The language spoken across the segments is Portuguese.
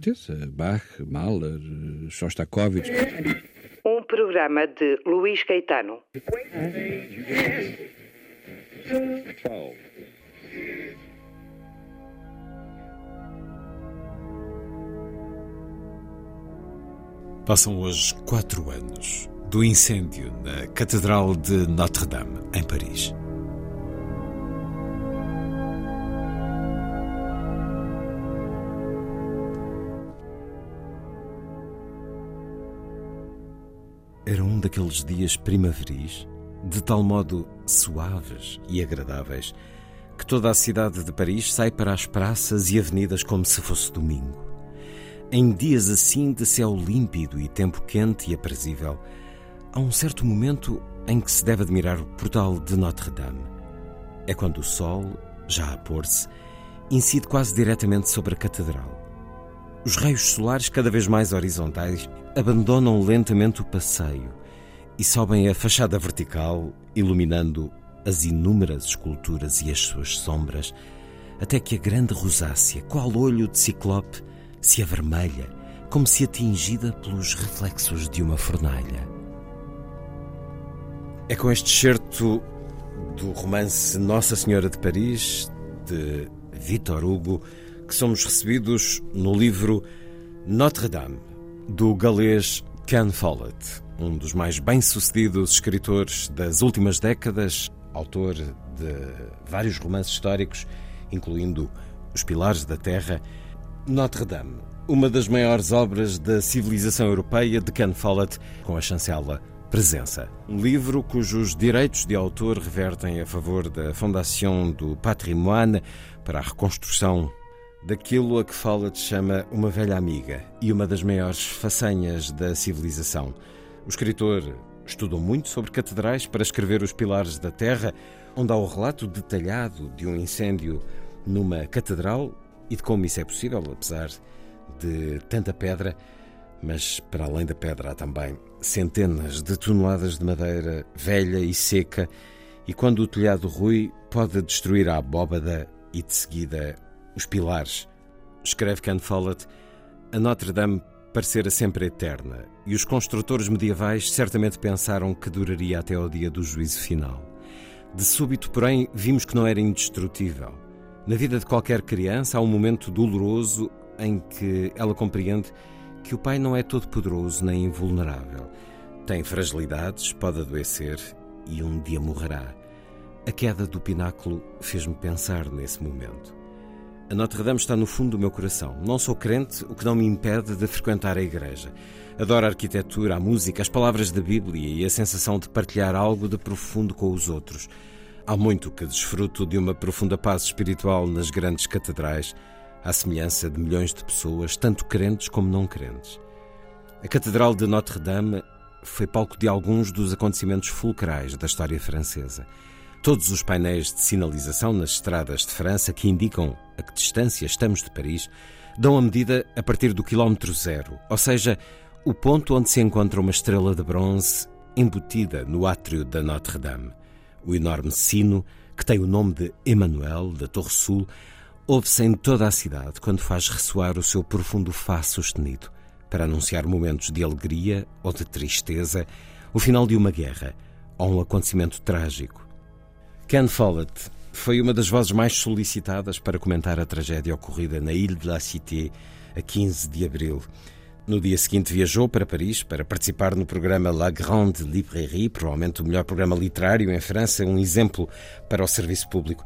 Certeza. Bach, Mahler, Shostakovich. Um programa de Luís Caetano. Passam hoje quatro anos do incêndio na Catedral de Notre-Dame, em Paris. Daqueles dias primaveris, de tal modo suaves e agradáveis, que toda a cidade de Paris sai para as praças e avenidas como se fosse domingo. Em dias assim de céu límpido e tempo quente e aprazível, há um certo momento em que se deve admirar o portal de Notre-Dame. É quando o sol, já a pôr-se, incide quase diretamente sobre a catedral. Os raios solares, cada vez mais horizontais, abandonam lentamente o passeio e sobem a fachada vertical, iluminando as inúmeras esculturas e as suas sombras, até que a grande rosácea, qual olho de ciclope, se avermelha, como se atingida pelos reflexos de uma fornalha. É com este certo do romance Nossa Senhora de Paris, de Victor Hugo, que somos recebidos no livro Notre-Dame, do galês Ken Follett, um dos mais bem-sucedidos escritores das últimas décadas, autor de vários romances históricos, incluindo Os Pilares da Terra. Notre-Dame, uma das maiores obras da civilização europeia de Ken Follett, com a chancela Presença. Um livro cujos direitos de autor revertem a favor da Fondation do Patrimoine para a reconstrução daquilo a que Follett chama uma velha amiga e uma das maiores façanhas da civilização. O escritor estudou muito sobre catedrais para escrever Os Pilares da Terra, onde há o relato detalhado de um incêndio numa catedral e de como isso é possível, apesar de tanta pedra. Mas, para além da pedra, há também centenas de toneladas de madeira velha e seca, e quando o telhado rui, pode destruir a abóbada e, de seguida, os pilares. Escreve Ken Follett, a Notre-Dame parecera sempre eterna, e os construtores medievais certamente pensaram que duraria até ao dia do juízo final. De súbito, porém, vimos que não era indestrutível. Na vida de qualquer criança há um momento doloroso em que ela compreende que o pai não é todo poderoso nem invulnerável. Tem fragilidades, pode adoecer e um dia morrerá. A queda do pináculo fez-me pensar nesse momento. A Notre-Dame está no fundo do meu coração. Não sou crente, o que não me impede de frequentar a igreja. Adoro a arquitetura, a música, as palavras da Bíblia e a sensação de partilhar algo de profundo com os outros. Há muito que desfruto de uma profunda paz espiritual nas grandes catedrais, à semelhança de milhões de pessoas, tanto crentes como não crentes. A Catedral de Notre-Dame foi palco de alguns dos acontecimentos fulcrais da história francesa. Todos os painéis de sinalização nas estradas de França que indicam a que distância estamos de Paris dão a medida a partir do quilómetro zero, ou seja, o ponto onde se encontra uma estrela de bronze embutida no átrio da Notre-Dame. O enorme sino, que tem o nome de Emmanuel, da Torre Sul, ouve-se em toda a cidade quando faz ressoar o seu profundo Fá sustenido, para anunciar momentos de alegria ou de tristeza, o final de uma guerra ou um acontecimento trágico. Ken Follett foi uma das vozes mais solicitadas para comentar a tragédia ocorrida na Ile de la Cité a 15 de abril. No dia seguinte viajou para Paris para participar no programa La Grande Librairie, provavelmente o melhor programa literário em França, um exemplo para o serviço público.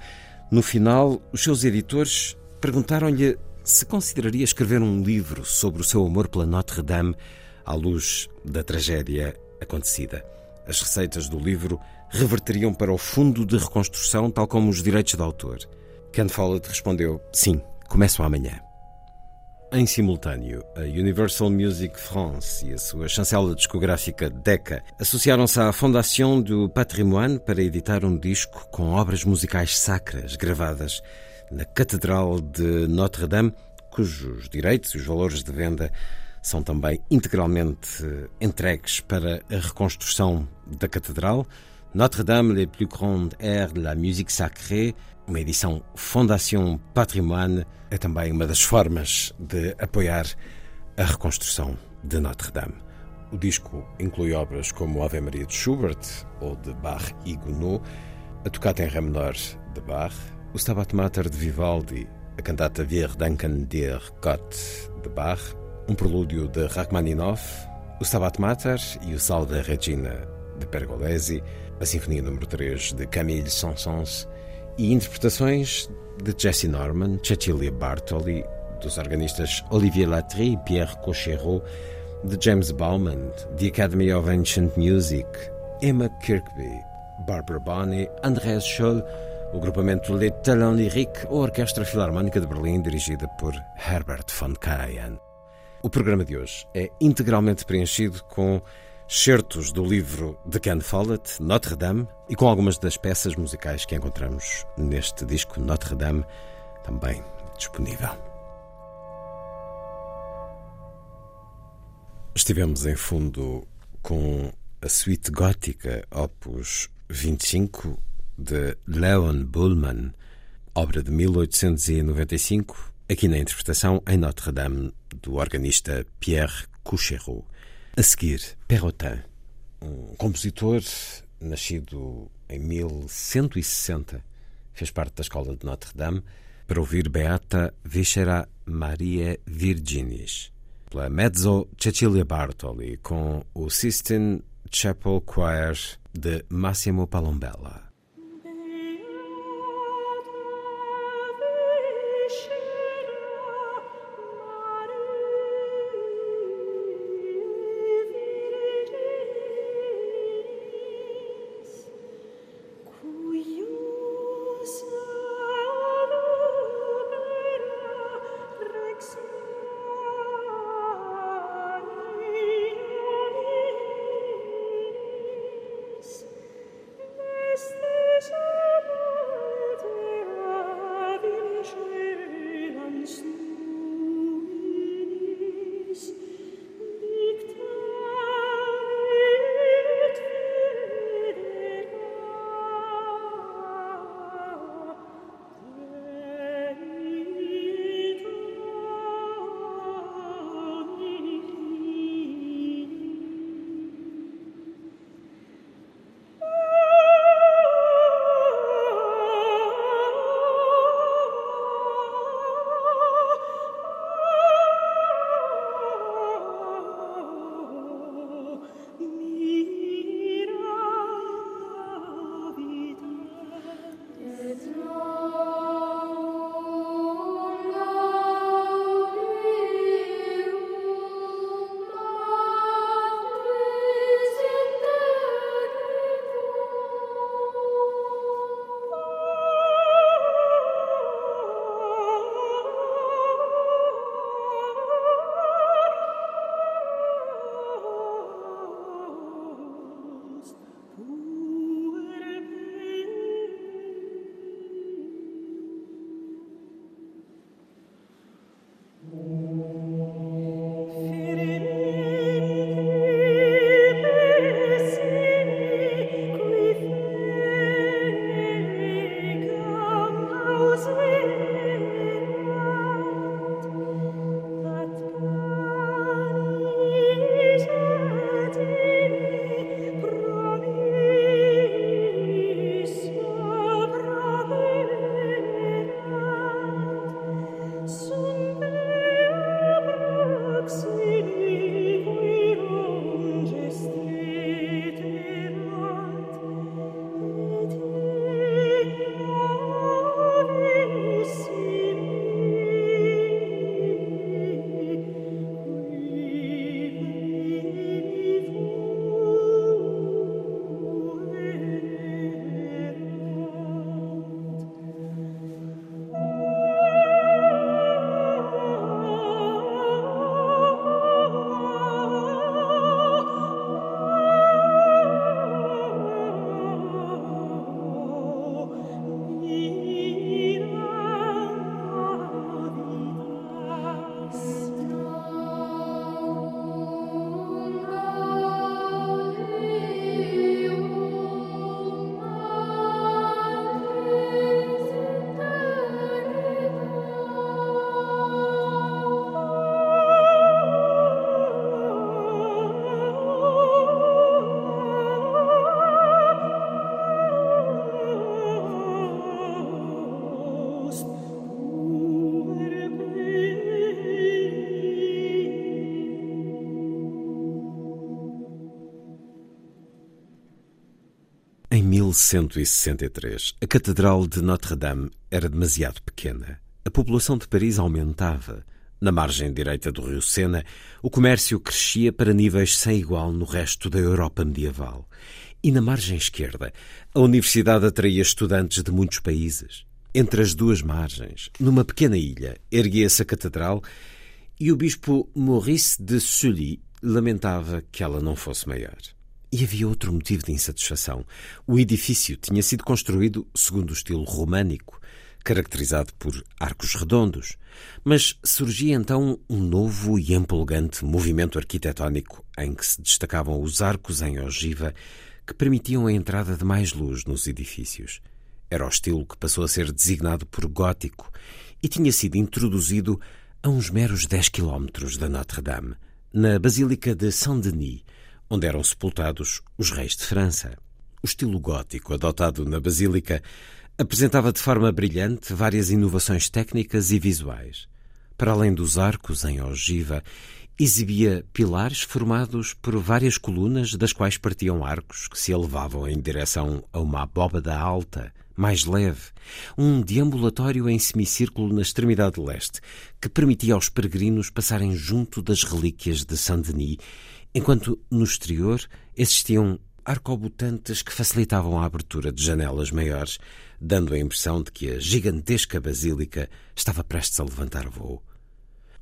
No final, os seus editores perguntaram-lhe se consideraria escrever um livro sobre o seu amor pela Notre-Dame à luz da tragédia acontecida. As receitas do livro reverteriam para o fundo de reconstrução, tal como os direitos de autor. Ken Follett respondeu: Sim, começo amanhã. Em simultâneo, a Universal Music France e a sua chancela discográfica Decca associaram-se à Fondation du Patrimoine para editar um disco com obras musicais sacras gravadas na Catedral de Notre-Dame, cujos direitos e os valores de venda são também integralmente entregues para a reconstrução da Catedral. Notre-Dame, les plus grandes airs de la musique sacrée, uma edição Fondation Patrimoine, é também uma das formas de apoiar a reconstrução de Notre-Dame. O disco inclui obras como Ave Maria de Schubert ou de Bach e Gounod, a tocata em Ré menor de Bach, o Stabat Mater de Vivaldi, a cantata Wir danken dir Gott de Bach, um prelúdio de Rachmaninoff, o Stabat Mater e o Salve Regina de Pergolesi, a Sinfonia número 3 de Camille Saint-Saëns e interpretações de Jesse Norman, Cecilia Bartoli, dos organistas Olivier Latry e Pierre Cocherot, de James Bauman, The Academy of Ancient Music, Emma Kirkby, Barbara Bonney, Andreas Scholl, o grupamento Les Talents Lyriques ou a Orquestra Filarmónica de Berlim, dirigida por Herbert von Karajan. O programa de hoje é integralmente preenchido com certos do livro de Ken Follett, Notre Dame, e com algumas das peças musicais que encontramos neste disco Notre Dame, também disponível. Estivemos em fundo com a suíte gótica Opus 25 de Leon Bullman, obra de 1895, aqui na interpretação em Notre Dame do organista Pierre Coucherot. A seguir, Perrotin, um compositor nascido em 1160, fez parte da escola de Notre Dame para ouvir Beata Viscera Maria Virginis, pela mezzo Cecilia Bartoli, com o Sistine Chapel Choir de Massimo Palombella. 1163, a Catedral de Notre-Dame era demasiado pequena. A população de Paris aumentava. Na margem direita do rio Sena, o comércio crescia para níveis sem igual no resto da Europa medieval. E na margem esquerda, a universidade atraía estudantes de muitos países. Entre as duas margens, numa pequena ilha, erguia-se a catedral e o bispo Maurice de Sully lamentava que ela não fosse maior. E havia outro motivo de insatisfação. O edifício tinha sido construído segundo o estilo românico, caracterizado por arcos redondos. Mas surgia então um novo e empolgante movimento arquitetónico em que se destacavam os arcos em ogiva que permitiam a entrada de mais luz nos edifícios. Era o estilo que passou a ser designado por gótico e tinha sido introduzido a uns meros 10 quilómetros da Notre-Dame, na Basílica de Saint-Denis, onde eram sepultados os reis de França. O estilo gótico adotado na Basílica apresentava de forma brilhante várias inovações técnicas e visuais. Para além dos arcos em ogiva, exibia pilares formados por várias colunas das quais partiam arcos que se elevavam em direção a uma abóbada alta, mais leve, um deambulatório em semicírculo na extremidade leste, que permitia aos peregrinos passarem junto das relíquias de Saint-Denis enquanto no exterior existiam arcobutantes que facilitavam a abertura de janelas maiores, dando a impressão de que a gigantesca basílica estava prestes a levantar voo.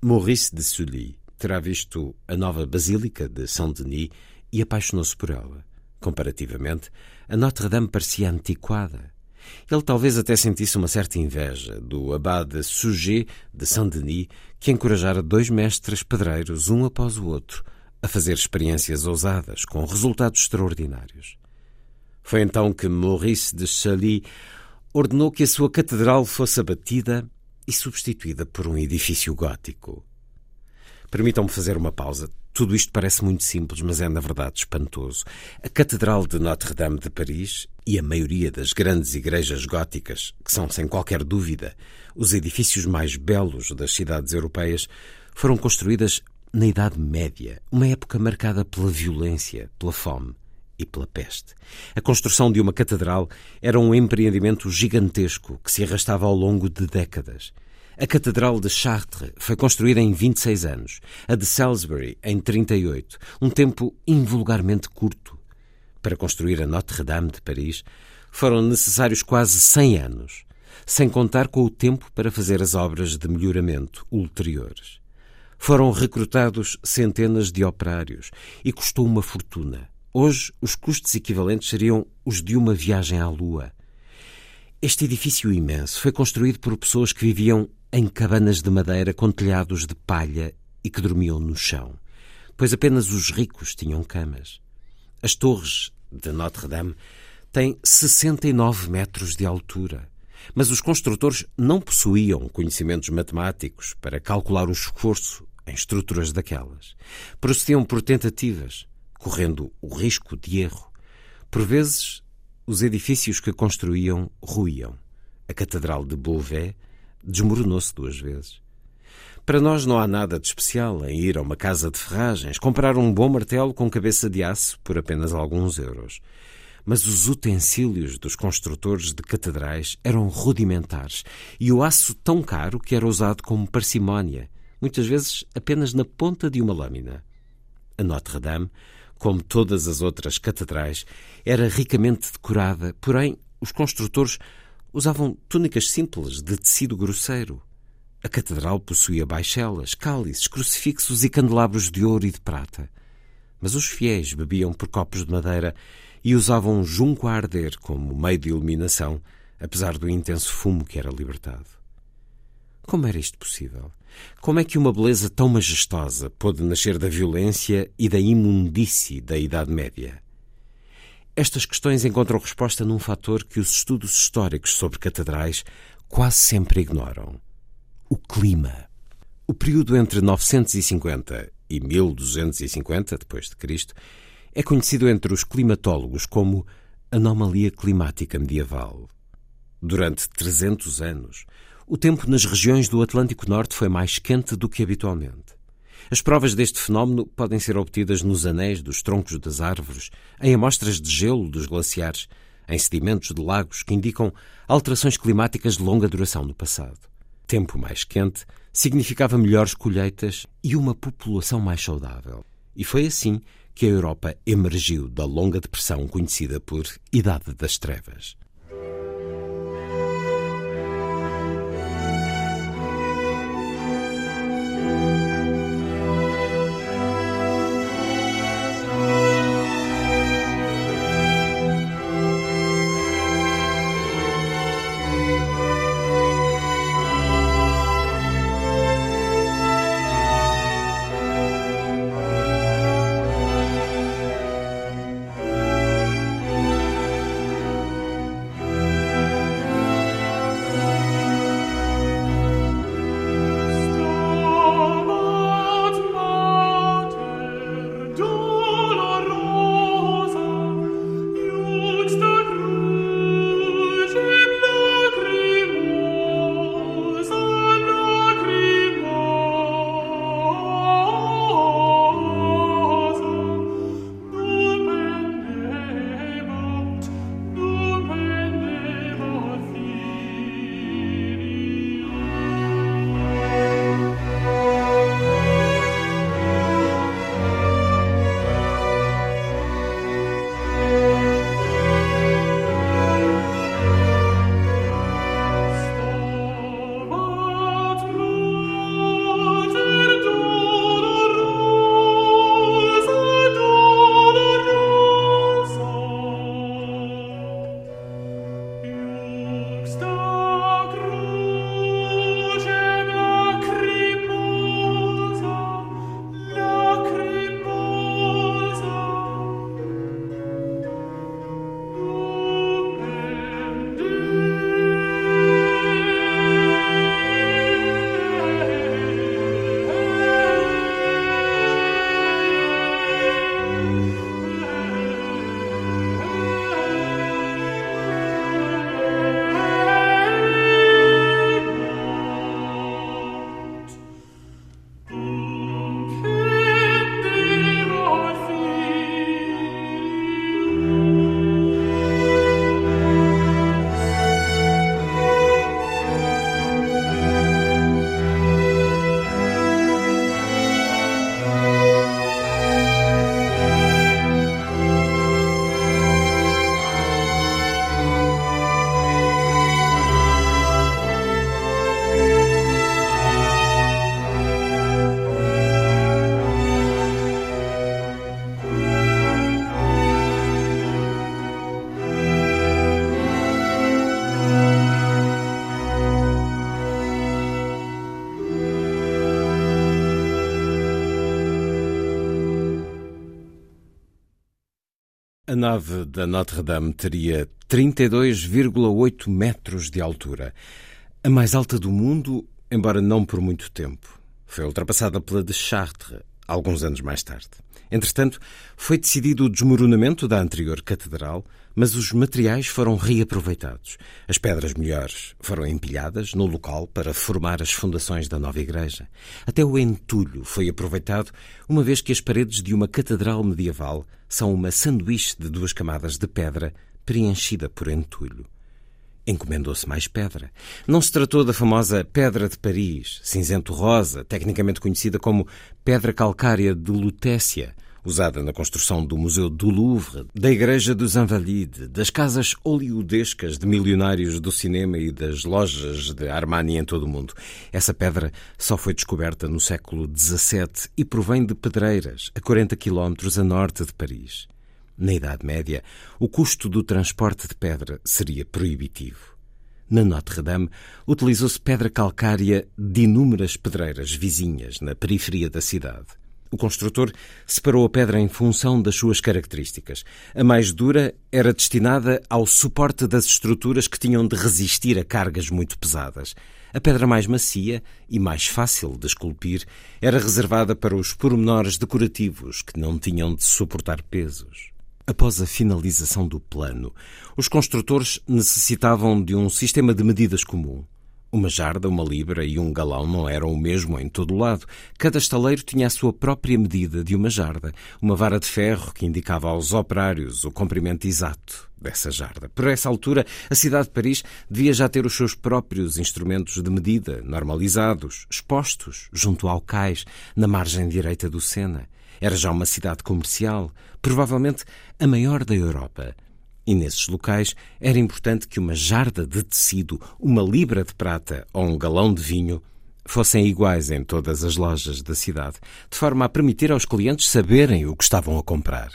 Maurice de Sully terá visto a nova basílica de Saint-Denis e apaixonou-se por ela. Comparativamente, a Notre-Dame parecia antiquada. Ele talvez até sentisse uma certa inveja do abade Sujet de Saint-Denis, que encorajara dois mestres pedreiros, um após o outro, a fazer experiências ousadas com resultados extraordinários. Foi então que Maurice de Chaly ordenou que a sua catedral fosse abatida e substituída por um edifício gótico. Permitam-me fazer uma pausa. Tudo isto parece muito simples, mas é na verdade espantoso. A Catedral de Notre-Dame de Paris e a maioria das grandes igrejas góticas, que são sem qualquer dúvida os edifícios mais belos das cidades europeias, foram construídas na Idade Média, uma época marcada pela violência, pela fome e pela peste. A construção de uma catedral era um empreendimento gigantesco que se arrastava ao longo de décadas. A Catedral de Chartres foi construída em 26 anos, a de Salisbury em 38, um tempo invulgarmente curto. Para construir a Notre-Dame de Paris foram necessários quase 100 anos, sem contar com o tempo para fazer as obras de melhoramento ulteriores. Foram recrutados centenas de operários e custou uma fortuna. Hoje, os custos equivalentes seriam os de uma viagem à Lua. Este edifício imenso foi construído por pessoas que viviam em cabanas de madeira com telhados de palha e que dormiam no chão, pois apenas os ricos tinham camas. As torres de Notre-Dame têm 69 metros de altura. Mas os construtores não possuíam conhecimentos matemáticos para calcular o esforço em estruturas daquelas. Procediam por tentativas, correndo o risco de erro. Por vezes, os edifícios que construíam ruíam. A Catedral de Beauvais desmoronou-se duas vezes. Para nós não há nada de especial em ir a uma casa de ferragens, comprar um bom martelo com cabeça de aço por apenas alguns euros. Mas os utensílios dos construtores de catedrais eram rudimentares e o aço tão caro que era usado como parcimónia muitas vezes apenas na ponta de uma lâmina. A Notre-Dame, como todas as outras catedrais, era ricamente decorada, porém os construtores usavam túnicas simples de tecido grosseiro. A catedral possuía baixelas, cálices, crucifixos e candelabros de ouro e de prata. Mas os fiéis bebiam por copos de madeira e usavam junco a arder como meio de iluminação, apesar do intenso fumo que era libertado. Como era isto possível? Como é que uma beleza tão majestosa pôde nascer da violência e da imundície da Idade Média? Estas questões encontram resposta num fator que os estudos históricos sobre catedrais quase sempre ignoram: o clima. O período entre 950 e 1250 depois de Cristo é conhecido entre os climatólogos como anomalia climática medieval. Durante 300 anos, o tempo nas regiões do Atlântico Norte foi mais quente do que habitualmente. As provas deste fenómeno podem ser obtidas nos anéis dos troncos das árvores, em amostras de gelo dos glaciares, em sedimentos de lagos que indicam alterações climáticas de longa duração no passado. Tempo mais quente significava melhores colheitas e uma população mais saudável. E foi assim que a Europa emergiu da longa depressão conhecida por Idade das Trevas. Nave da Notre-Dame teria 32,8 metros de altura, a mais alta do mundo, embora não por muito tempo. Foi ultrapassada pela de Chartres, alguns anos mais tarde. Entretanto, foi decidido o desmoronamento da anterior catedral, mas os materiais foram reaproveitados. As pedras melhores foram empilhadas no local para formar as fundações da nova igreja. Até o entulho foi aproveitado, uma vez que as paredes de uma catedral medieval são uma sanduíche de duas camadas de pedra preenchida por entulho. Encomendou-se mais pedra. Não se tratou da famosa Pedra de Paris, cinzento-rosa, tecnicamente conhecida como Pedra Calcária de Lutécia, usada na construção do Museu do Louvre, da Igreja dos Invalides, das casas oleodescas de milionários do cinema e das lojas de Armani em todo o mundo. Essa pedra só foi descoberta no século XVII e provém de pedreiras, a 40 quilómetros a norte de Paris. Na Idade Média, o custo do transporte de pedra seria proibitivo. Na Notre-Dame, utilizou-se pedra calcária de inúmeras pedreiras vizinhas na periferia da cidade. O construtor separou a pedra em função das suas características. A mais dura era destinada ao suporte das estruturas que tinham de resistir a cargas muito pesadas. A pedra mais macia e mais fácil de esculpir era reservada para os pormenores decorativos que não tinham de suportar pesos. Após a finalização do plano, os construtores necessitavam de um sistema de medidas comum. Uma jarda, uma libra e um galão não eram o mesmo em todo o lado. Cada estaleiro tinha a sua própria medida de uma jarda, uma vara de ferro que indicava aos operários o comprimento exato dessa jarda. Por essa altura, a cidade de Paris devia já ter os seus próprios instrumentos de medida, normalizados, expostos junto ao cais, na margem direita do Sena. Era já uma cidade comercial, provavelmente a maior da Europa. E nesses locais era importante que uma jarda de tecido, uma libra de prata ou um galão de vinho fossem iguais em todas as lojas da cidade, de forma a permitir aos clientes saberem o que estavam a comprar.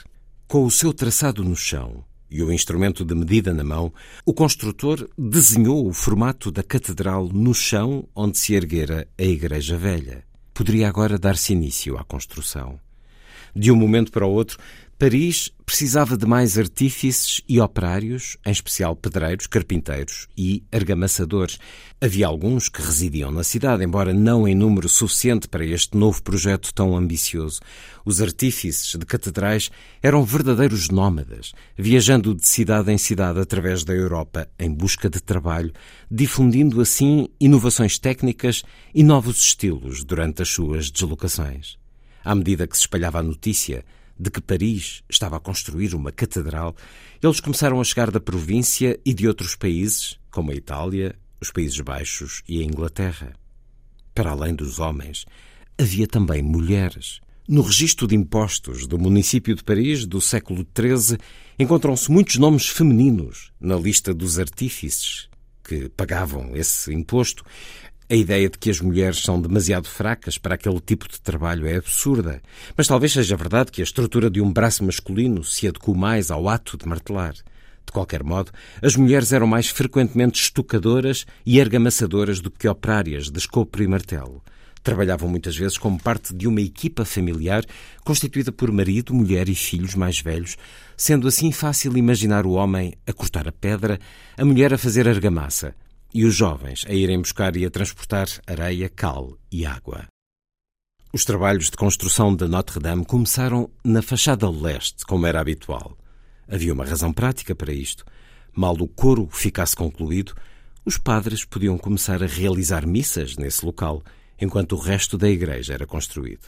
Com o seu traçado no chão e o instrumento de medida na mão, o construtor desenhou o formato da catedral no chão onde se erguera a Igreja Velha. Poderia agora dar-se início à construção. De um momento para o outro, Paris precisava de mais artífices e operários, em especial pedreiros, carpinteiros e argamassadores. Havia alguns que residiam na cidade, embora não em número suficiente para este novo projeto tão ambicioso. Os artífices de catedrais eram verdadeiros nómadas, viajando de cidade em cidade através da Europa em busca de trabalho, difundindo assim inovações técnicas e novos estilos durante as suas deslocações. À medida que se espalhava a notícia, de que Paris estava a construir uma catedral, eles começaram a chegar da província e de outros países, como a Itália, os Países Baixos e a Inglaterra. Para além dos homens, havia também mulheres. No registro de impostos do município de Paris do século XIII encontram-se muitos nomes femininos na lista dos artífices que pagavam esse imposto, a ideia de que as mulheres são demasiado fracas para aquele tipo de trabalho é absurda, mas talvez seja verdade que a estrutura de um braço masculino se adequou mais ao ato de martelar. De qualquer modo, as mulheres eram mais frequentemente estucadoras e argamassadoras do que operárias de escopo e martelo. Trabalhavam muitas vezes como parte de uma equipa familiar constituída por marido, mulher e filhos mais velhos, sendo assim fácil imaginar o homem a cortar a pedra, a mulher a fazer argamassa, e os jovens a irem buscar e a transportar areia, cal e água. Os trabalhos de construção de Notre-Dame começaram na fachada leste, como era habitual. Havia uma razão prática para isto. Mal o coro ficasse concluído, os padres podiam começar a realizar missas nesse local, enquanto o resto da igreja era construído.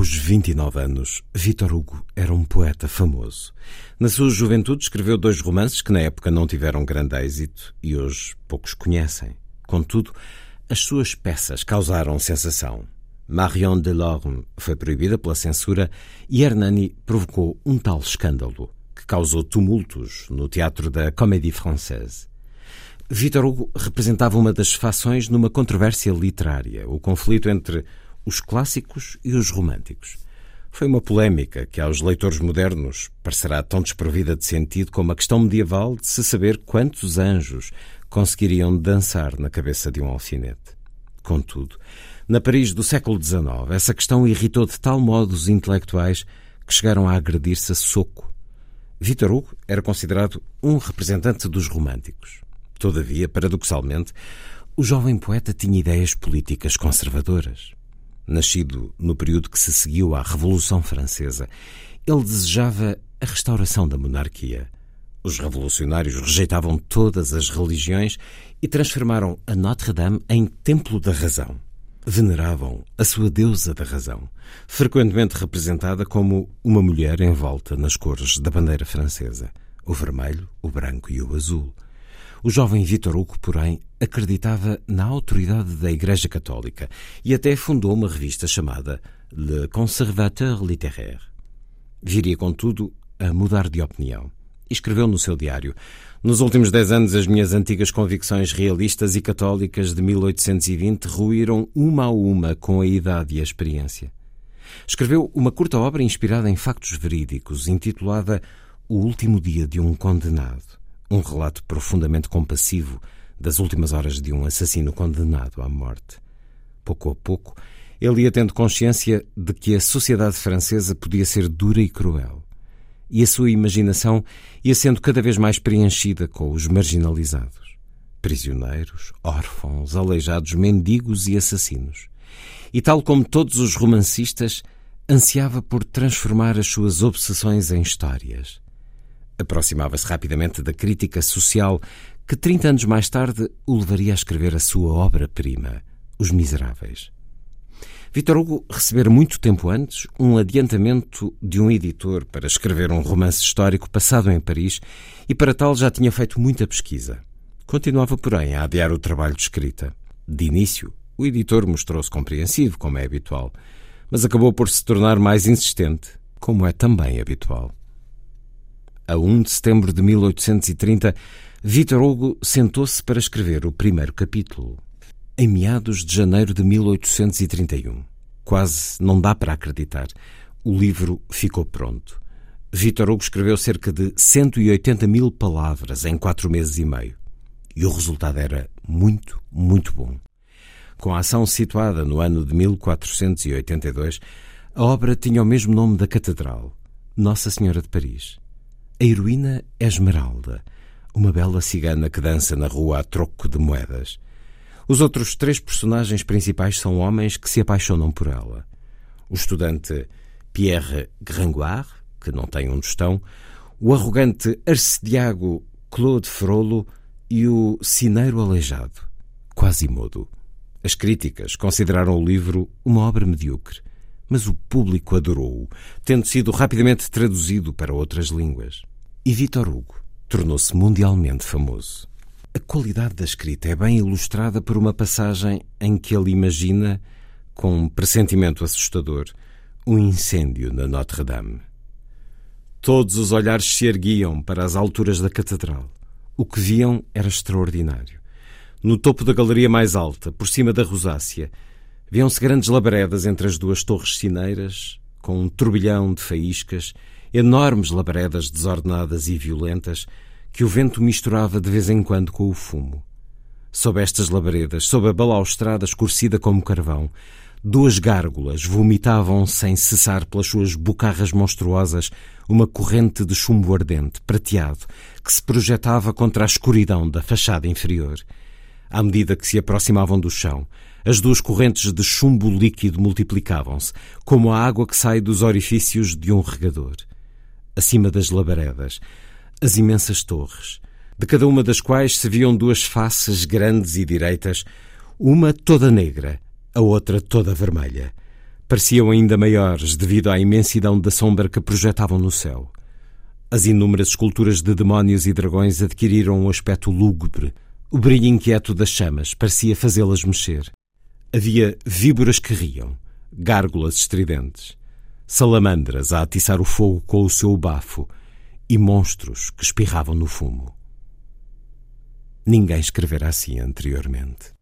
Aos 29 anos, Victor Hugo era um poeta famoso. Na sua juventude escreveu dois romances que na época não tiveram grande êxito e hoje poucos conhecem. Contudo, as suas peças causaram sensação. Marion Delorme foi proibida pela censura e Hernani provocou um tal escândalo que causou tumultos no teatro da Comédie Française. Victor Hugo representava uma das fações numa controvérsia literária, o conflito entre os clássicos e os românticos. Foi uma polémica que aos leitores modernos parecerá tão desprovida de sentido como a questão medieval de se saber quantos anjos conseguiriam dançar na cabeça de um alfinete. Contudo, na Paris do século XIX, essa questão irritou de tal modo os intelectuais que chegaram a agredir-se a soco. Victor Hugo era considerado um representante dos românticos. Todavia, paradoxalmente, o jovem poeta tinha ideias políticas conservadoras. Nascido no período que se seguiu à Revolução Francesa, ele desejava a restauração da monarquia. Os revolucionários rejeitavam todas as religiões e transformaram a Notre-Dame em templo da razão. Veneravam a sua deusa da razão, frequentemente representada como uma mulher envolta nas cores da bandeira francesa, o vermelho, o branco e o azul. O jovem Vitor Hugo, porém, acreditava na autoridade da Igreja Católica e até fundou uma revista chamada Le Conservateur Littéraire. Viria, contudo, a mudar de opinião. Escreveu no seu diário: Nos últimos dez anos, as minhas antigas convicções realistas e católicas de 1820 ruíram uma a uma com a idade e a experiência. Escreveu uma curta obra inspirada em factos verídicos, intitulada O Último Dia de um Condenado um relato profundamente compassivo das últimas horas de um assassino condenado à morte. Pouco a pouco, ele ia tendo consciência de que a sociedade francesa podia ser dura e cruel. E a sua imaginação ia sendo cada vez mais preenchida com os marginalizados. Prisioneiros, órfãos, aleijados, mendigos e assassinos. E tal como todos os romancistas, ansiava por transformar as suas obsessões em histórias. Aproximava-se rapidamente da crítica social que, 30 anos mais tarde, o levaria a escrever a sua obra-prima, Os Miseráveis. Vitor Hugo recebera muito tempo antes um adiantamento de um editor para escrever um romance histórico passado em Paris e para tal já tinha feito muita pesquisa. Continuava, porém, a adiar o trabalho de escrita. De início, o editor mostrou-se compreensivo, como é habitual, mas acabou por se tornar mais insistente, como é também habitual. A 1 de setembro de 1830, Victor Hugo sentou-se para escrever o primeiro capítulo. Em meados de janeiro de 1831. Quase não dá para acreditar. O livro ficou pronto. Victor Hugo escreveu cerca de 180 mil palavras em quatro meses e meio. E o resultado era muito, muito bom. Com a ação situada no ano de 1482, a obra tinha o mesmo nome da catedral, Nossa Senhora de Paris. A heroína é Esmeralda, uma bela cigana que dança na rua a troco de moedas. Os outros três personagens principais são homens que se apaixonam por ela. O estudante Pierre Gringoire, que não tem um tostão, o arrogante arcediago Claude Frollo e o cineiro aleijado, Quasimodo. As críticas consideraram o livro uma obra medíocre, mas o público adorou-o, tendo sido rapidamente traduzido para outras línguas. E Vitor Hugo tornou-se mundialmente famoso. A qualidade da escrita é bem ilustrada por uma passagem em que ele imagina, com um pressentimento assustador, um incêndio na Notre-Dame. Todos os olhares se erguiam para as alturas da catedral. O que viam era extraordinário. No topo da galeria mais alta, por cima da rosácea, viam-se grandes labaredas entre as duas torres cineiras, com um turbilhão de faíscas enormes labaredas desordenadas e violentas que o vento misturava de vez em quando com o fumo. Sob estas labaredas, sob a balaustrada escurecida como carvão, duas gárgulas vomitavam sem cessar pelas suas bocarras monstruosas uma corrente de chumbo ardente, prateado, que se projetava contra a escuridão da fachada inferior. À medida que se aproximavam do chão, as duas correntes de chumbo líquido multiplicavam-se, como a água que sai dos orifícios de um regador acima das labaredas, as imensas torres, de cada uma das quais se viam duas faces grandes e direitas, uma toda negra, a outra toda vermelha. pareciam ainda maiores devido à imensidão da sombra que projetavam no céu. As inúmeras esculturas de demónios e dragões adquiriram um aspecto lúgubre. O brilho inquieto das chamas parecia fazê-las mexer. Havia víboras que riam, gárgulas estridentes, salamandras a atiçar o fogo com o seu bafo e monstros que espirravam no fumo. Ninguém escrevera assim anteriormente.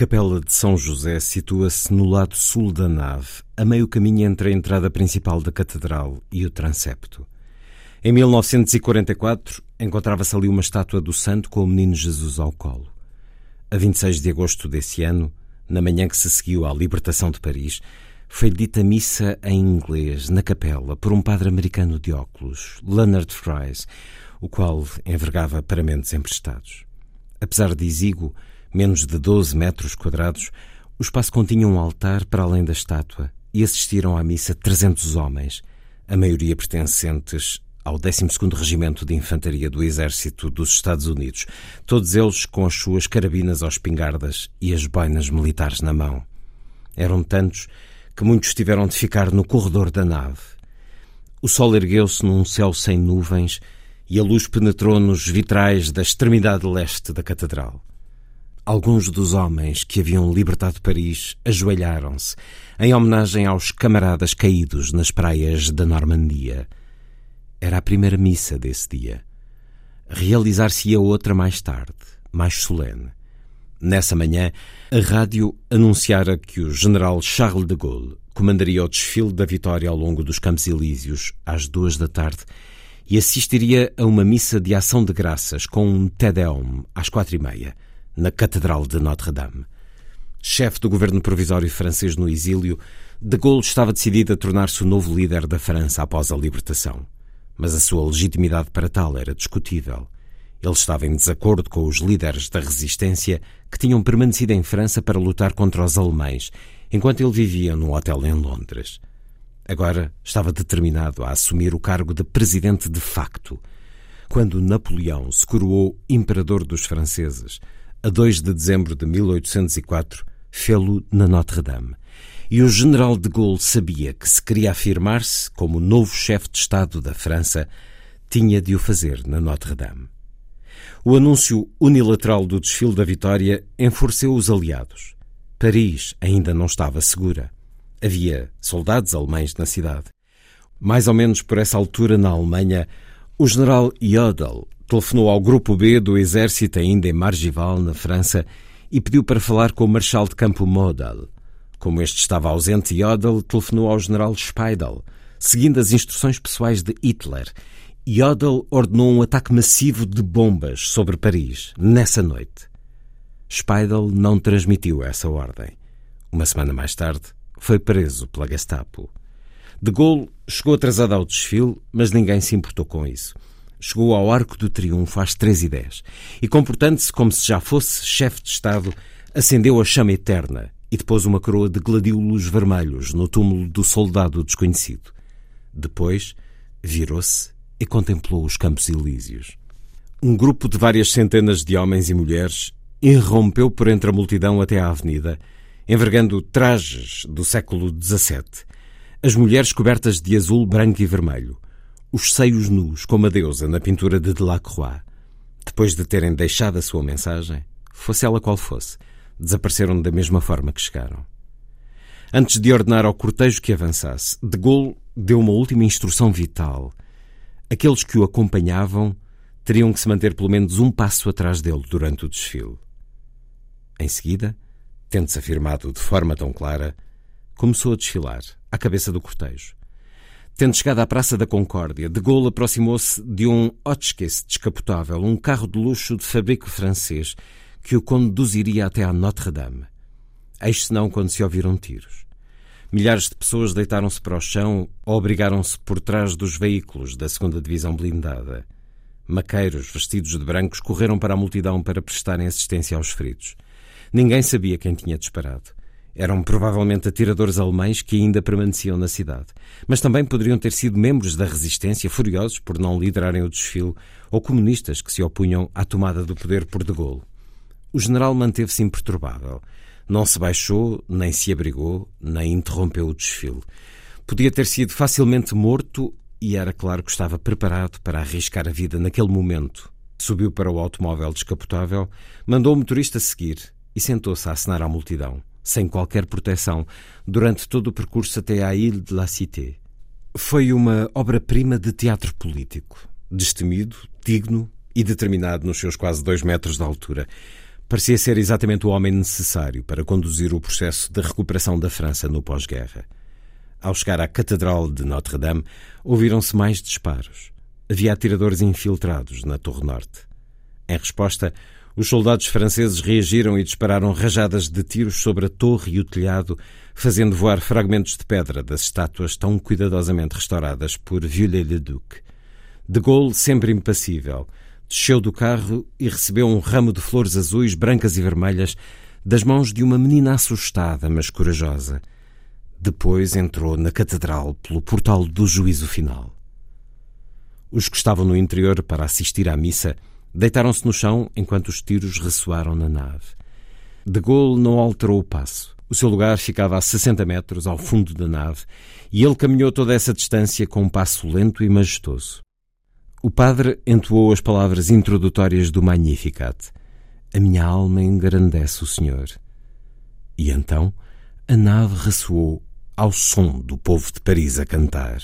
Capela de São José situa-se no lado sul da nave, a meio caminho entre a entrada principal da catedral e o transepto. Em 1944, encontrava-se ali uma estátua do santo com o menino Jesus ao colo. A 26 de agosto desse ano, na manhã que se seguiu à libertação de Paris, foi dita missa em inglês na capela por um padre americano de óculos, Leonard Fries, o qual envergava paramentos emprestados. Apesar de exíguo, menos de 12 metros quadrados, o espaço continha um altar para além da estátua e assistiram à missa 300 homens, a maioria pertencentes ao 12º Regimento de Infantaria do Exército dos Estados Unidos, todos eles com as suas carabinas aos espingardas e as boinas militares na mão. Eram tantos que muitos tiveram de ficar no corredor da nave. O sol ergueu-se num céu sem nuvens e a luz penetrou nos vitrais da extremidade leste da catedral. Alguns dos homens que haviam libertado Paris ajoelharam-se em homenagem aos camaradas caídos nas praias da Normandia. Era a primeira missa desse dia. Realizar-se-ia outra mais tarde, mais solene. Nessa manhã, a rádio anunciara que o general Charles de Gaulle comandaria o desfile da vitória ao longo dos Campos Elíseos às duas da tarde e assistiria a uma missa de ação de graças com um Tedeum às quatro e meia na Catedral de Notre-Dame. Chefe do governo provisório francês no exílio, de Gaulle estava decidido a tornar-se o novo líder da França após a libertação. Mas a sua legitimidade para tal era discutível. Ele estava em desacordo com os líderes da resistência que tinham permanecido em França para lutar contra os alemães, enquanto ele vivia num hotel em Londres. Agora estava determinado a assumir o cargo de presidente de facto. Quando Napoleão se coroou imperador dos franceses, a 2 de dezembro de 1804, fê-lo na Notre-Dame. E o general de Gaulle sabia que, se queria afirmar-se como novo chefe de Estado da França, tinha de o fazer na Notre-Dame. O anúncio unilateral do desfile da vitória enfureceu os aliados. Paris ainda não estava segura. Havia soldados alemães na cidade. Mais ou menos por essa altura, na Alemanha, o general Jodl telefonou ao Grupo B do Exército ainda em Margival, na França, e pediu para falar com o Marechal de Campo Model. Como este estava ausente, Jodl telefonou ao general Speidel, seguindo as instruções pessoais de Hitler. Jodl ordenou um ataque massivo de bombas sobre Paris, nessa noite. Speidel não transmitiu essa ordem. Uma semana mais tarde, foi preso pela Gestapo. De Gaulle chegou atrasado ao desfile, mas ninguém se importou com isso chegou ao Arco do Triunfo às três e dez e, comportando-se como se já fosse chefe de Estado, acendeu a chama eterna e depois uma coroa de gladiolos vermelhos no túmulo do soldado desconhecido. Depois virou-se e contemplou os Campos Elíseos. Um grupo de várias centenas de homens e mulheres irrompeu por entre a multidão até à avenida, envergando trajes do século XVII. As mulheres cobertas de azul, branco e vermelho os seios nus, como a deusa na pintura de Delacroix. Depois de terem deixado a sua mensagem, fosse ela qual fosse, desapareceram da mesma forma que chegaram. Antes de ordenar ao cortejo que avançasse, de Gaulle deu uma última instrução vital. Aqueles que o acompanhavam teriam que se manter pelo menos um passo atrás dele durante o desfile. Em seguida, tendo-se afirmado de forma tão clara, começou a desfilar, à cabeça do cortejo. Tendo chegado à Praça da Concórdia, de Gaulle aproximou-se de um Hotchkiss descapotável, um carro de luxo de fabrico francês, que o conduziria até à Notre-Dame. Eis senão quando se ouviram tiros. Milhares de pessoas deitaram-se para o chão ou obrigaram-se por trás dos veículos da segunda divisão blindada. Maqueiros vestidos de brancos correram para a multidão para prestarem assistência aos feridos. Ninguém sabia quem tinha disparado. Eram provavelmente atiradores alemães que ainda permaneciam na cidade, mas também poderiam ter sido membros da resistência furiosos por não liderarem o desfile ou comunistas que se opunham à tomada do poder por de Gaulle. O general manteve-se imperturbável. Não se baixou, nem se abrigou, nem interrompeu o desfile. Podia ter sido facilmente morto e era claro que estava preparado para arriscar a vida naquele momento. Subiu para o automóvel descapotável, mandou o motorista seguir e sentou-se a acenar à multidão sem qualquer proteção, durante todo o percurso até à Ile de la Cité. Foi uma obra-prima de teatro político, destemido, digno e determinado nos seus quase dois metros de altura. parecia ser exatamente o homem necessário para conduzir o processo de recuperação da França no pós-guerra. Ao chegar à Catedral de Notre-Dame, ouviram-se mais disparos. Havia atiradores infiltrados na Torre Norte. Em resposta, os soldados franceses reagiram e dispararam rajadas de tiros sobre a torre e o telhado, fazendo voar fragmentos de pedra das estátuas tão cuidadosamente restauradas por Viollet-le-Duc. De Gaulle, sempre impassível, desceu do carro e recebeu um ramo de flores azuis, brancas e vermelhas das mãos de uma menina assustada, mas corajosa. Depois entrou na catedral pelo portal do juízo final. Os que estavam no interior para assistir à missa deitaram-se no chão enquanto os tiros ressoaram na nave. De Gaulle não alterou o passo. O seu lugar ficava a 60 metros ao fundo da nave e ele caminhou toda essa distância com um passo lento e majestoso. O padre entoou as palavras introdutórias do Magnificat. A minha alma engrandece o Senhor. E então a nave ressoou ao som do povo de Paris a cantar.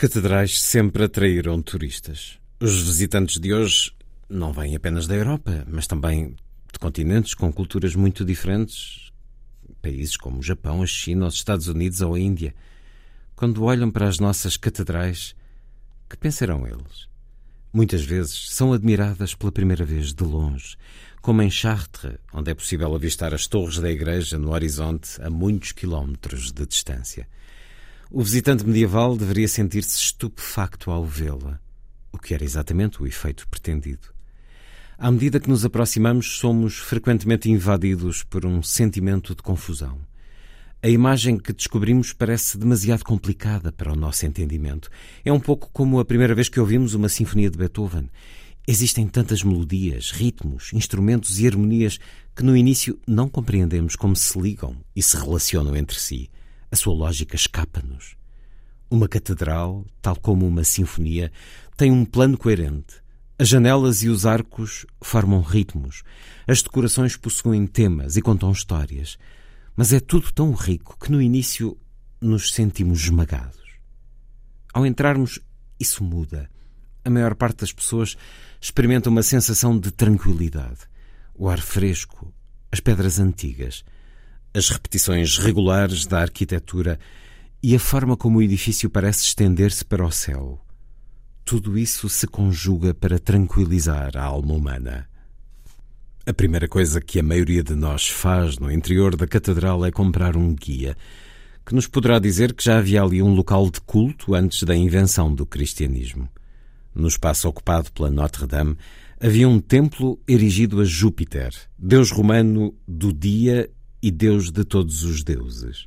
Catedrais sempre atraíram turistas. Os visitantes de hoje não vêm apenas da Europa, mas também de continentes com culturas muito diferentes, países como o Japão, a China, os Estados Unidos ou a Índia. Quando olham para as nossas catedrais, que pensarão eles? Muitas vezes são admiradas pela primeira vez de longe, como em Chartres, onde é possível avistar as torres da igreja no horizonte a muitos quilómetros de distância. O visitante medieval deveria sentir-se estupefacto ao vê-la, o que era exatamente o efeito pretendido. À medida que nos aproximamos, somos frequentemente invadidos por um sentimento de confusão. A imagem que descobrimos parece demasiado complicada para o nosso entendimento. É um pouco como a primeira vez que ouvimos uma sinfonia de Beethoven. Existem tantas melodias, ritmos, instrumentos e harmonias que no início não compreendemos como se ligam e se relacionam entre si. A sua lógica escapa-nos. Uma catedral, tal como uma sinfonia, tem um plano coerente. As janelas e os arcos formam ritmos. As decorações possuem temas e contam histórias. Mas é tudo tão rico que no início nos sentimos esmagados. Ao entrarmos, isso muda. A maior parte das pessoas experimenta uma sensação de tranquilidade. O ar fresco, as pedras antigas, as repetições regulares da arquitetura e a forma como o edifício parece estender-se para o céu. Tudo isso se conjuga para tranquilizar a alma humana. A primeira coisa que a maioria de nós faz no interior da catedral é comprar um guia que nos poderá dizer que já havia ali um local de culto antes da invenção do cristianismo. No espaço ocupado pela Notre-Dame havia um templo erigido a Júpiter, deus romano do dia e deus de todos os deuses.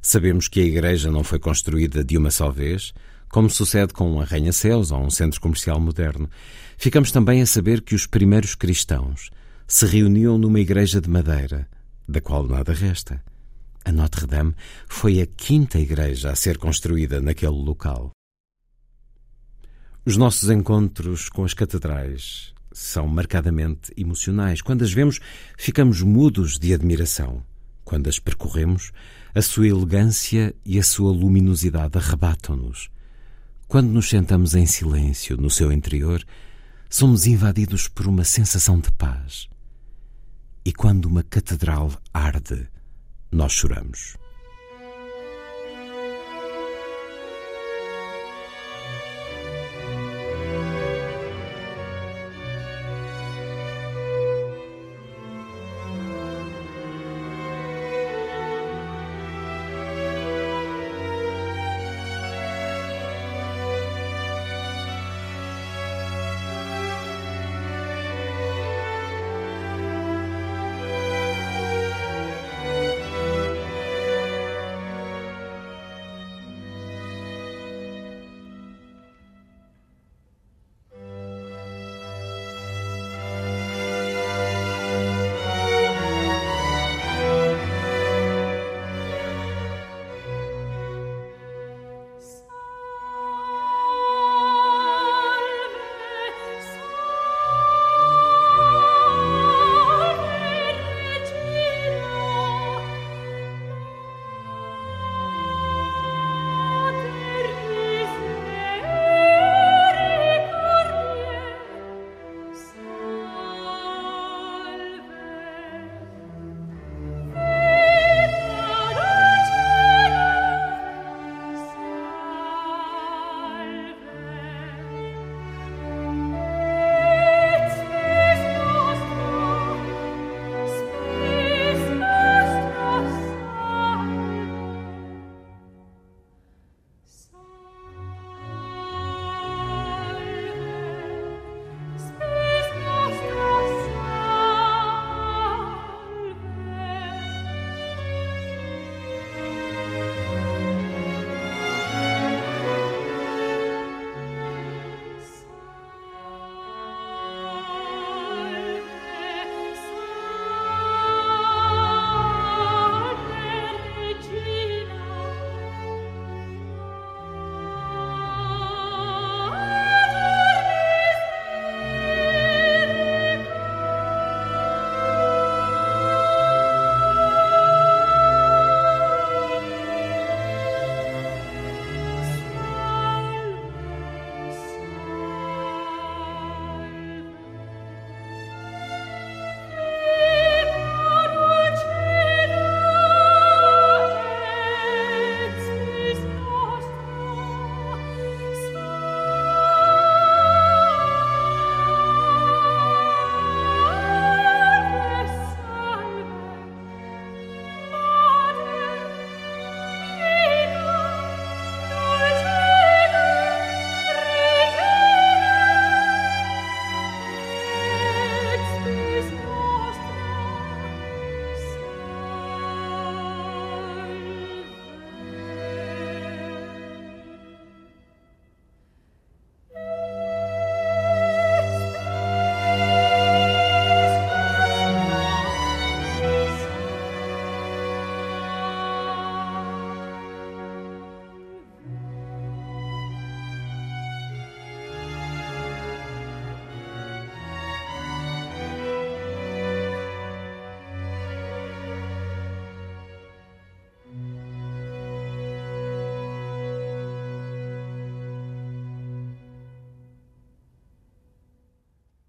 Sabemos que a igreja não foi construída de uma só vez, como sucede com um arranha-céus ou um centro comercial moderno. Ficamos também a saber que os primeiros cristãos se reuniam numa igreja de madeira, da qual nada resta. A Notre-Dame foi a quinta igreja a ser construída naquele local. Os nossos encontros com as catedrais são marcadamente emocionais. Quando as vemos, ficamos mudos de admiração. Quando as percorremos, a sua elegância e a sua luminosidade arrebatam-nos. Quando nos sentamos em silêncio no seu interior, somos invadidos por uma sensação de paz. E quando uma catedral arde, nós choramos.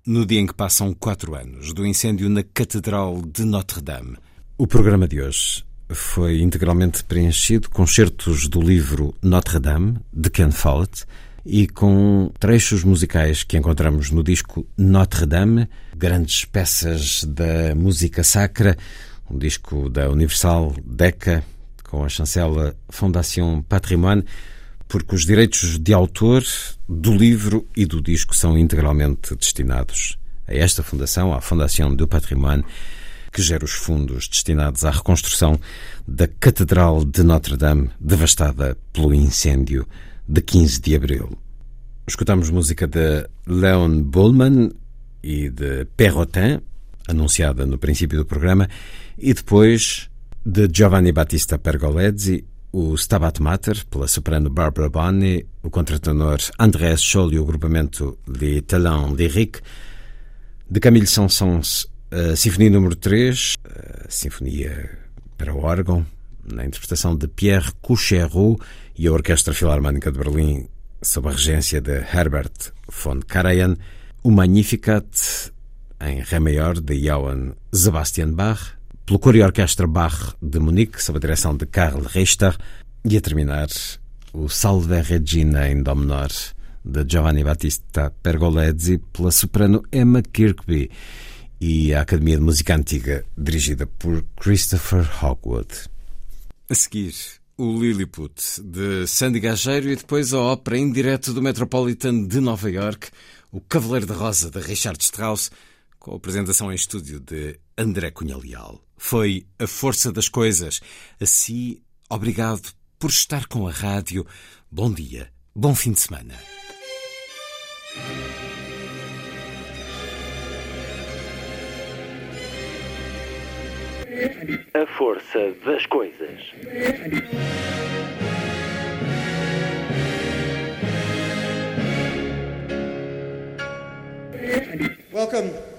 No dia em que passam quatro anos do incêndio na Catedral de Notre-Dame. O programa de hoje foi integralmente preenchido com certos do livro Notre-Dame, de Ken Follett, e com trechos musicais que encontramos no disco Notre-Dame, grandes peças da música sacra, um disco da Universal Decca, com a chancela Fondation Patrimoine, porque os direitos de autor do livro e do disco são integralmente destinados a esta fundação, à Fondation do Patrimoine, que gera os fundos destinados à reconstrução da Catedral de Notre-Dame, devastada pelo incêndio de 15 de abril. Escutamos música de Leon Bullman e de Perrotin, anunciada no princípio do programa, e depois de Giovanni Battista Pergolezzi, o Stabat Mater, pela soprano Barbara Bonney, o contratenor André Scholl e o grupamento de Talent Lyrique, de Camille Sansons, a Sinfonia número 3, a Sinfonia para o órgão, na interpretação de Pierre Couchereau e a Orquestra Filarmónica de Berlim, sob a regência de Herbert von Karajan, o Magnificat, em Ré maior, de Johann Sebastian Bach, pelo Coro e Orquestra Bach de Munique, sob a direção de Karl Richter, e a terminar o Salve Regina em Dó menor, de Giovanni Battista Pergolezzi, pela soprano Emma Kirkby, e a Academia de Música Antiga, dirigida por Christopher Hogwood. A seguir, o Lilliput, de Sandy Gageiro, e depois a ópera em direto do Metropolitan de Nova York, O Cavaleiro da Rosa, de Richard Strauss, com a apresentação em estúdio de André Cunha Leal. Foi A Força das Coisas. Assim, obrigado por estar com a rádio. Bom dia, bom fim de semana. A força das coisas. Welcome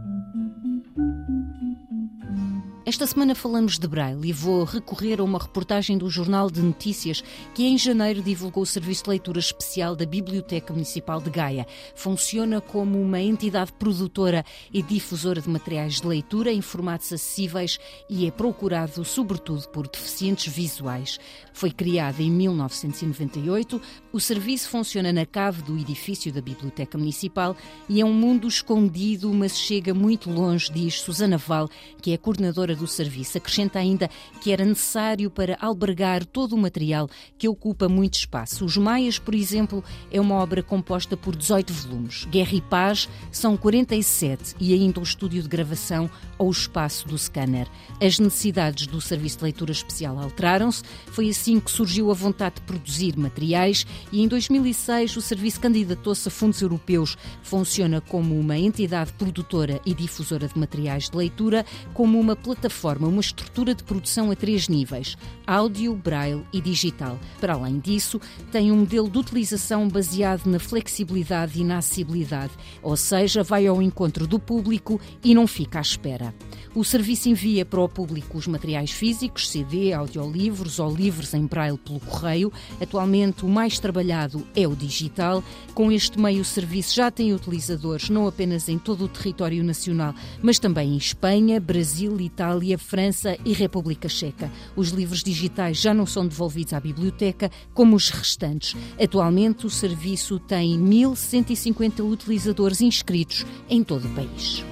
Esta semana falamos de Braille e vou recorrer a uma reportagem do Jornal de Notícias que em janeiro divulgou o serviço de leitura especial da Biblioteca Municipal de Gaia. Funciona como uma entidade produtora e difusora de materiais de leitura em formatos acessíveis e é procurado sobretudo por deficientes visuais. Foi criado em 1998, o serviço funciona na cave do edifício da Biblioteca Municipal e é um mundo escondido, mas chega muito longe, diz Susana Val, que é coordenadora do serviço. Acrescenta ainda que era necessário para albergar todo o material que ocupa muito espaço. Os Maias, por exemplo, é uma obra composta por 18 volumes. Guerra e Paz são 47 e ainda o estúdio de gravação ou o espaço do scanner. As necessidades do serviço de leitura especial alteraram-se. Foi assim que surgiu a vontade de produzir materiais e em 2006 o serviço candidatou-se a fundos europeus. Funciona como uma entidade produtora e difusora de materiais de leitura, como uma plataforma, uma estrutura de produção a três níveis: áudio, braille e digital. Para além disso, tem um modelo de utilização baseado na flexibilidade e na acessibilidade, ou seja, vai ao encontro do público e não fica à espera. O serviço envia para o público os materiais físicos, CD, audiolivros ou livros em braille pelo correio. Atualmente, o mais trabalhado é o digital. Com este meio, o serviço já tem utilizadores não apenas em todo o território nacional, mas também em Espanha, Brasil, Itália, França e República Checa. Os livros digitais já não são devolvidos à biblioteca, como os restantes. Atualmente, o serviço tem 1.150 utilizadores inscritos em todo o país.